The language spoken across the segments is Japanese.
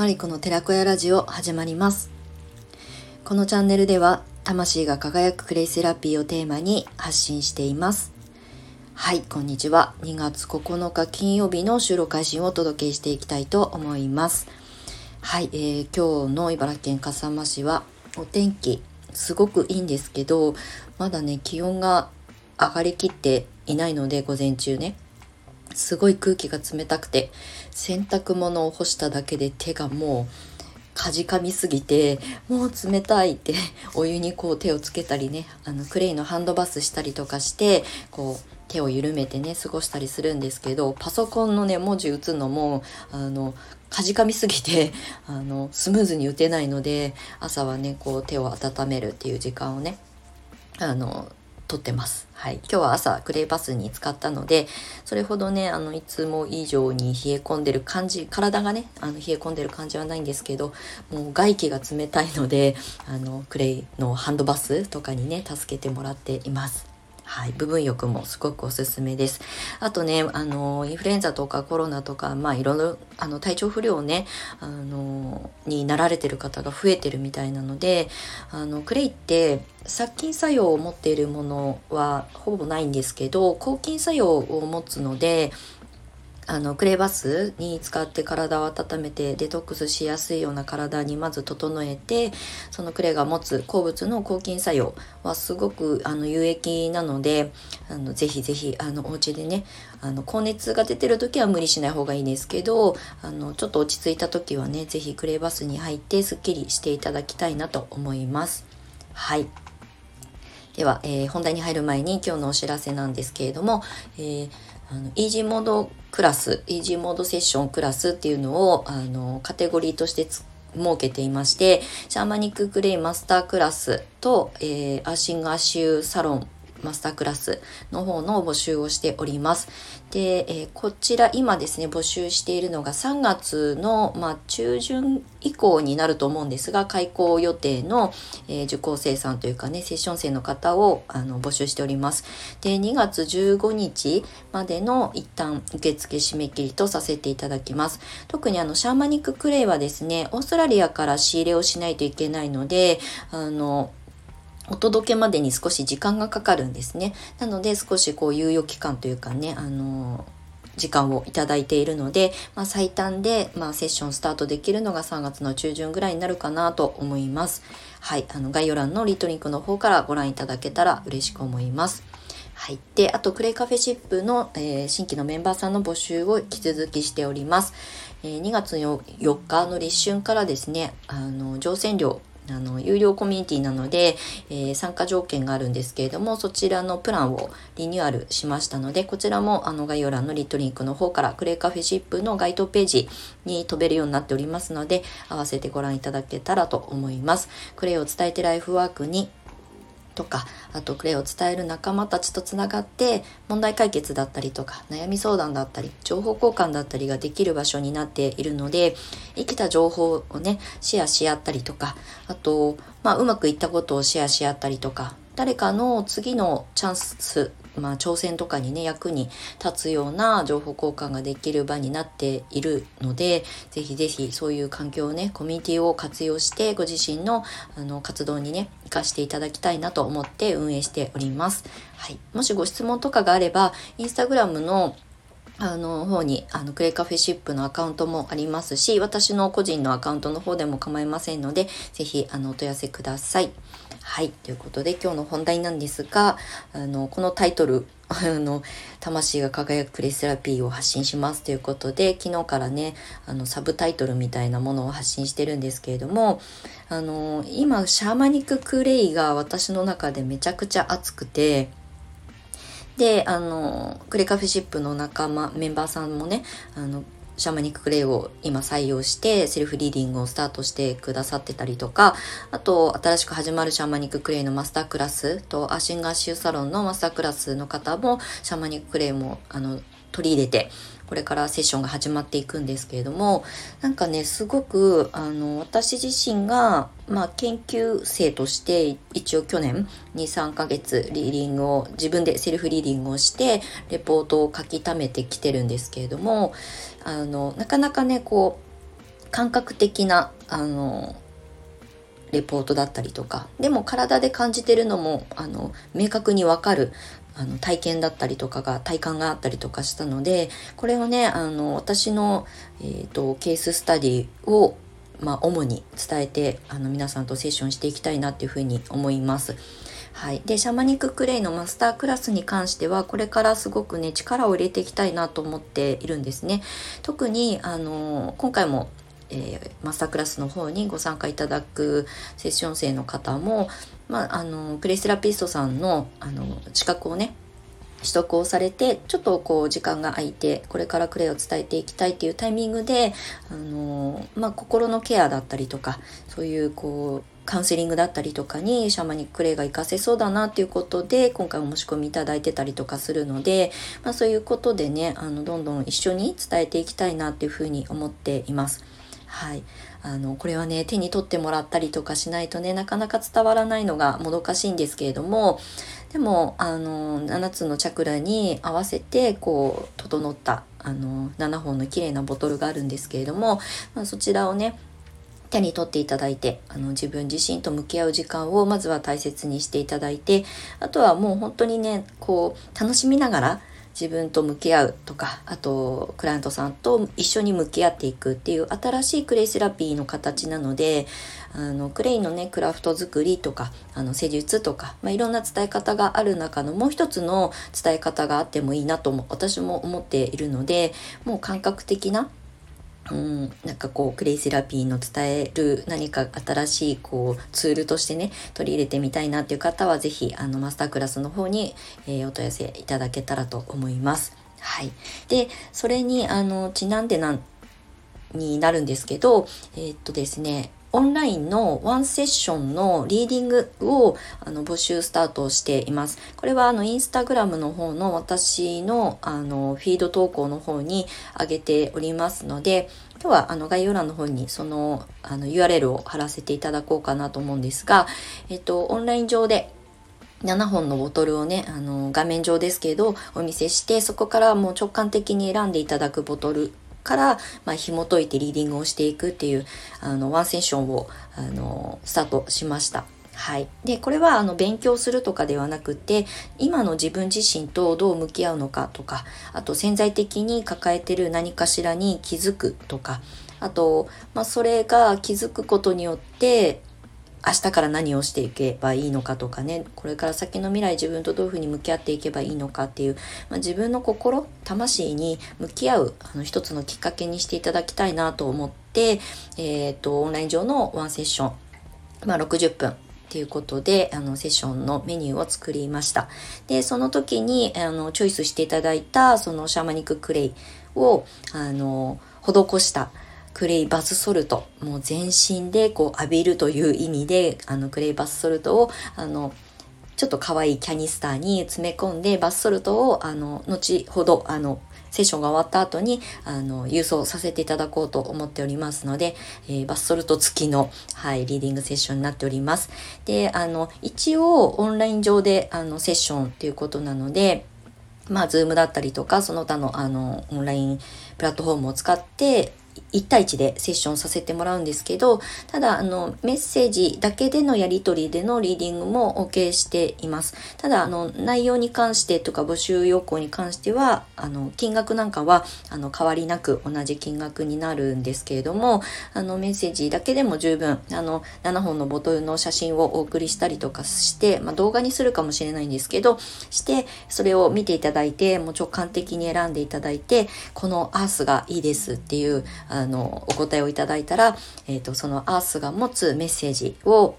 マリコの寺子屋ラジオ始まります。このチャンネルでは魂が輝くクレイセラピーをテーマに発信しています。はいこんにちは。2月9日金曜日の収録配信をお届けしていきたいと思います。はい、えー、今日の茨城県笠間市はお天気すごくいいんですけどまだね気温が上がりきっていないので午前中ね。すごい空気が冷たくて洗濯物を干しただけで手がもうかじかみすぎてもう冷たいってお湯にこう手をつけたりねあのクレイのハンドバスしたりとかしてこう手を緩めてね過ごしたりするんですけどパソコンのね文字打つのもあのかじかみすぎてあのスムーズに打てないので朝はねこう手を温めるっていう時間をねあの撮ってます。はい。今日は朝クレイバスに使ったので、それほどね、あの、いつも以上に冷え込んでる感じ、体がね、あの、冷え込んでる感じはないんですけど、もう外気が冷たいので、あの、クレイのハンドバスとかにね、助けてもらっています。はい、部分浴もすごくおすすめです。あとね、あの、インフルエンザとかコロナとか、まあいろいろ、あの、体調不良をね、あの、になられてる方が増えてるみたいなので、あの、クレイって殺菌作用を持っているものはほぼないんですけど、抗菌作用を持つので、あのクレバスに使って体を温めてデトックスしやすいような体にまず整えてそのクレが持つ鉱物の抗菌作用はすごくあの有益なのであのぜひぜひあのお家でねあの高熱が出てる時は無理しない方がいいですけどあのちょっと落ち着いた時はねぜひクレバスに入ってすっきりしていただきたいなと思います。はいでは、えー、本題に入る前に今日のお知らせなんですけれども、えーあのイージーモードクラスイージーモードセッションクラスっていうのをあのカテゴリーとして設けていましてシャーマニッククレイマスタークラスと、えー、アシングアシューサロンマスタークラスの方の募集をしております。で、えー、こちら今ですね、募集しているのが3月の、まあ、中旬以降になると思うんですが、開講予定の、えー、受講生さんというかね、セッション生の方をあの募集しております。で、2月15日までの一旦受付締め切りとさせていただきます。特にあの、シャーマニッククレイはですね、オーストラリアから仕入れをしないといけないので、あの、お届けまでに少し時間がかかるんですね。なので少しこう猶予期間というかね、あの時間をいただいているので、まあ、最短で、まあ、セッションスタートできるのが3月の中旬ぐらいになるかなと思います。はい、あの概要欄のリトリンクの方からご覧いただけたら嬉しく思います。はい。で、あと、クレイカフェシップの、えー、新規のメンバーさんの募集を引き続きしております。えー、2月4日の立春からですね、あの、乗船料あの有料コミュニティなので、えー、参加条件があるんですけれどもそちらのプランをリニューアルしましたのでこちらもあの概要欄のリットリンクの方からクレイカフェシップの該当ページに飛べるようになっておりますので合わせてご覧いただけたらと思います。クレイを伝えてライフワークにとかあとクレイを伝える仲間たちとつながって問題解決だったりとか悩み相談だったり情報交換だったりができる場所になっているので生きた情報をねシェアし合ったりとかあと、まあ、うまくいったことをシェアし合ったりとか誰かの次のチャンスまあ、挑戦とかにね役に立つような情報交換ができる場になっているのでぜひぜひそういう環境をねコミュニティを活用してご自身のあの活動にね活かしていただきたいなと思って運営しております。はい、もしご質問とかがあればインスタグラムのあの方にあのクレイカフェシップのアカウントもありますし私の個人のアカウントの方でも構いませんので是非あのお問い合わせください。はい。ということで今日の本題なんですが、あの、このタイトル、あの、魂が輝くクレイセラピーを発信しますということで、昨日からね、あの、サブタイトルみたいなものを発信してるんですけれども、あの、今、シャーマニッククレイが私の中でめちゃくちゃ熱くて、で、あの、クレカフェシップの仲間、メンバーさんもね、あの、シャーマニッククレイを今採用してセルフリーディングをスタートしてくださってたりとか、あと新しく始まるシャーマニッククレイのマスタークラスとアシンガーシューサロンのマスタークラスの方もシャーマニッククレイもあの取り入れてこれからセッションが始まっていくんですけれどもなんかねすごくあの私自身が、まあ、研究生として一応去年23ヶ月リーディングを自分でセルフリーディングをしてレポートを書き溜めてきてるんですけれどもあのなかなかねこう感覚的なあのレポートだったりとかでも体で感じてるのもあの明確にわかるあの体験だったりとかが体感があったりとかしたのでこれをねあの私の、えーと、ケーススタディを、まあ、主に伝えてあの皆さんとセッションしていきたいなっていうふうに思います。はい、でシャマニッククレイのマスタークラスに関してはこれからすごくね力を入れていきたいなと思っているんですね。特にあの今回もえー、マスタークラスの方にご参加いただくセッション生の方も、まあ、あのクレイセラピストさんのあの資格をね取得をされてちょっとこう時間が空いてこれからクレイを伝えていきたいっていうタイミングであの、まあ、心のケアだったりとかそういうこうカウンセリングだったりとかにシャーマニッククレイが活かせそうだなっていうことで今回お申し込みいただいてたりとかするので、まあ、そういうことでねあのどんどん一緒に伝えていきたいなっていうふうに思っています。はい、あのこれはね手に取ってもらったりとかしないとねなかなか伝わらないのがもどかしいんですけれどもでもあの7つのチャクラに合わせてこう整ったあの7本の綺麗なボトルがあるんですけれども、まあ、そちらをね手に取っていただいてあの自分自身と向き合う時間をまずは大切にしていただいてあとはもう本当にねこう楽しみながら自分と向き合うとかあとクライアントさんと一緒に向き合っていくっていう新しいクレイセラピーの形なのであのクレイのねクラフト作りとかあの施術とか、まあ、いろんな伝え方がある中のもう一つの伝え方があってもいいなとも私も思っているのでもう感覚的なうん、なんかこうクレイセラピーの伝える何か新しいこうツールとしてね取り入れてみたいなっていう方は是非あのマスタークラスの方に、えー、お問い合わせいただけたらと思います。はい、でそれにあのちなんでなんになるんですけどえー、っとですねオンラインのワンセッションのリーディングをあの募集スタートしています。これはあのインスタグラムの方の私のあのフィード投稿の方に上げておりますので、今日はあの概要欄の方にそのあの URL を貼らせていただこうかなと思うんですが、えっと、オンライン上で7本のボトルをね、あの、画面上ですけど、お見せして、そこからもう直感的に選んでいただくボトルから、まあ、紐解いてリーディングをしていくっていう、あの、ワンセッションを、あの、スタートしました。はい。で、これは、あの、勉強するとかではなくて、今の自分自身とどう向き合うのかとか、あと、潜在的に抱えてる何かしらに気づくとか、あと、まあ、それが気づくことによって、明日から何をしていけばいいのかとかねこれから先の未来自分とどういうふうに向き合っていけばいいのかっていう、まあ、自分の心魂に向き合うあの一つのきっかけにしていただきたいなと思って、えーと、オンライン上のワンセッション、まあ、60分っていうことで、あの、セッションのメニューを作りました。で、その時に、あの、チョイスしていただいた、そのシャーマニッククレイを、あの、施した、クレイバスソルトもう全身でこう浴びるという意味であのクレイバスソルトをあのちょっと可愛いキャニスターに詰め込んでバスソルトをあの後ほどあのセッションが終わった後にあの郵送させていただこうと思っておりますので、えー、バスソルト付きの、はい、リーディングセッションになっております。で、あの、一応オンライン上であのセッションっていうことなので、まあ、 Zoom だったりとか、その他のあのオンラインプラットフォームを使って、1対1でセッションさせてもらうんですけど、ただ、あの、メッセージだけでのやり取りでのリーディングも OK しています。ただ、あの、内容に関してとか募集要項に関しては、あの、金額なんかは、あの、変わりなく同じ金額になるんですけれども、あの、メッセージだけでも十分、あの、7本のボトルの写真をお送りしたりとかして、まあ、動画にするかもしれないんですけど、して、それを見ていただいて、もう直感的に選んでいただいて、このアースがいいですっていう、あの、お答えをいただいたら、えっ、ー、と、そのアースが持つメッセージを、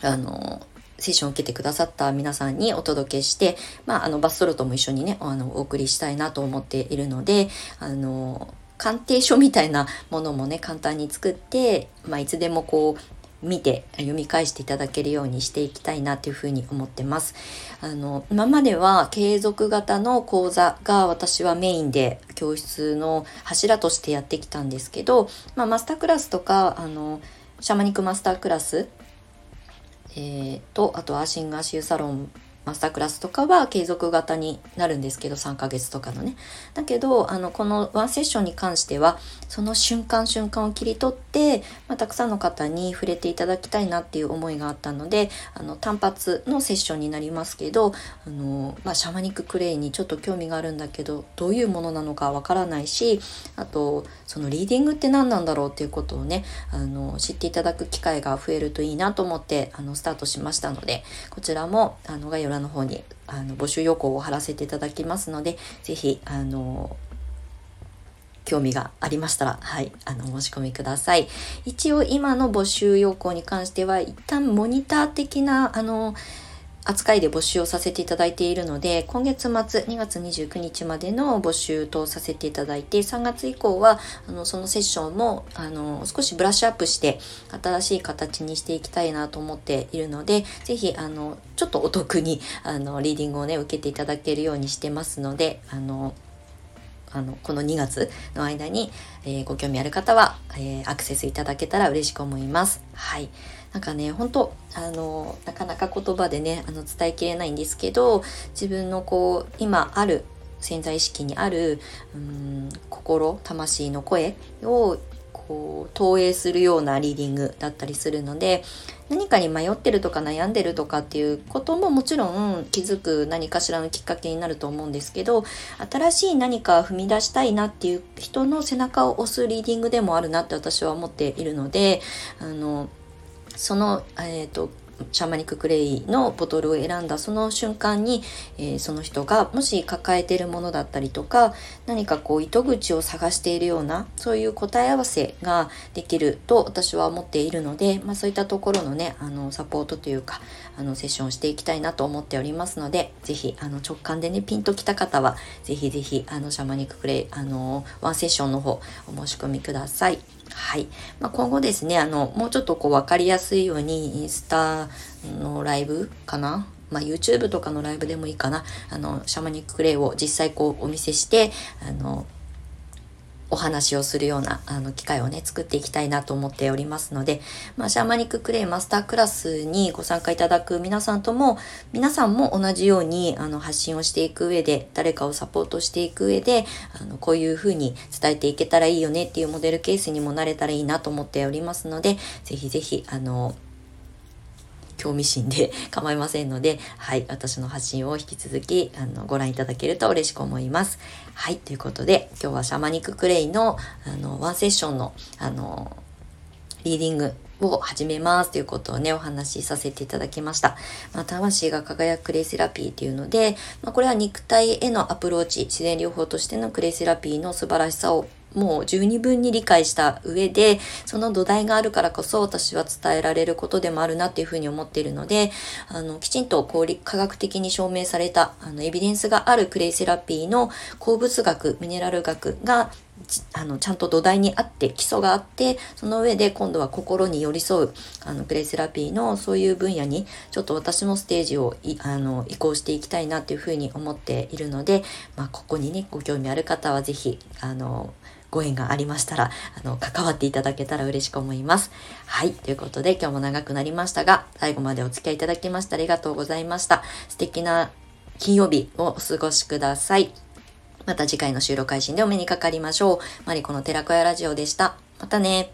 あの、セッションを受けてくださった皆さんにお届けして、まあ、あの、バスソルトも一緒にね、あの、お送りしたいなと思っているので、あの、鑑定書みたいなものもね、簡単に作って、まあ、いつでもこう、見て読み返していただけるようにしていきたいなというふうに思ってます。あの、今までは継続型の講座が私はメインで教室の柱としてやってきたんですけど、まあ、マスタークラスとか、あの、シャマニックマスタークラス、えー、と、あとアーシングアシューサロンマスタークラスとかは継続型になるんですけど3ヶ月とかのね。だけどあのこのワンセッションに関してはその瞬間瞬間を切り取って、まあ、たくさんの方に触れていただきたいなっていう思いがあったのであの単発のセッションになりますけどあの、まあ、シャマニッククレイにちょっと興味があるんだけどどういうものなのかわからないしあとそのリーディングって何なんだろうっていうことをねあの知っていただく機会が増えるといいなと思ってあのスタートしましたのでこちらもあの概要欄の方にあの募集要項を貼らせていただきますので是非あの興味がありましたら、はい、あの、申し込みください。一応今の募集要項に関しては、一旦モニター的な、あの、扱いで募集をさせていただいているので、今月末2月29日までの募集とさせていただいて、3月以降は、あの、そのセッションも、あの、少しブラッシュアップして、新しい形にしていきたいなと思っているので、ぜひ、あの、ちょっとお得に、あの、リーディングをね、受けていただけるようにしてますので、あの、あのこの2月の間に、えー、ご興味ある方は、えー、アクセスいただけたら嬉しく思います。はい。なんかね、本当あの、なかなか言葉でね、あの、伝えきれないんですけど、自分のこう、今ある潜在意識にある、うん、心、魂の声をこう投影するようなリーディングだったりするので何かに迷ってるとか悩んでるとかっていうことももちろん気づく何かしらのきっかけになると思うんですけど新しい何か踏み出したいなっていう人の背中を押すリーディングでもあるなって私は思っているのであのその、えーとシャーマニッククレイのボトルを選んだその瞬間に、えー、その人がもし抱えているものだったりとか何かこう糸口を探しているようなそういう答え合わせができると私は思っているので、まあ、そういったところのねあのサポートというかあのセッションをしていきたいなと思っておりますので是非あの直感でねピンときた方は是非是非あのシャーマニッククレイあのワンセッションの方お申し込みください。はい。まあ、今後ですね、あの、もうちょっとこう分かりやすいようにインスタのライブかな？まあ、YouTube とかのライブでもいいかな？あの、シャマニッククレイを実際こうお見せして、あの、お話をするようなあの機会をね作っていきたいなと思っておりますので、まあ、シャーマニッククレイマスタークラスにご参加いただく皆さんとも皆さんも同じようにあの発信をしていく上で誰かをサポートしていく上であのこういうふうに伝えていけたらいいよねっていうモデルケースにもなれたらいいなと思っておりますのでぜひぜひあの興味心で構いませんので、はい、私の発信を引き続きあのご覧いただけると嬉しく思います。はい、ということで今日はシャマニッククレイのあのワンセッションのあのリーディングを始めますということをね、お話しさせていただきました。まあ、魂が輝くクレイセラピーっていうので、まあ、これは肉体へのアプローチ、自然療法としてのクレイセラピーの素晴らしさをもう十二分に理解した上で、その土台があるからこそ私は伝えられることでもあるなっていうふうに思っているので、あの、きちんと効率科学的に証明された、あの、エビデンスがあるクレイセラピーの鉱物学、ミネラル学があのちゃんと土台にあって基礎があってその上で今度は心に寄り添うあのプレイセラピーのそういう分野にちょっと私もステージをあの移行していきたいなというふうに思っているので、まあ、ここにねご興味ある方は是非あのご縁がありましたら、あの、関わっていただけたら嬉しく思います。はい。ということで、今日も長くなりましたが、最後までお付き合いいただきましてありがとうございました。素敵な金曜日をお過ごしください。また次回の収録配信でお目にかかりましょう。マリコの寺子屋ラジオでした。またね。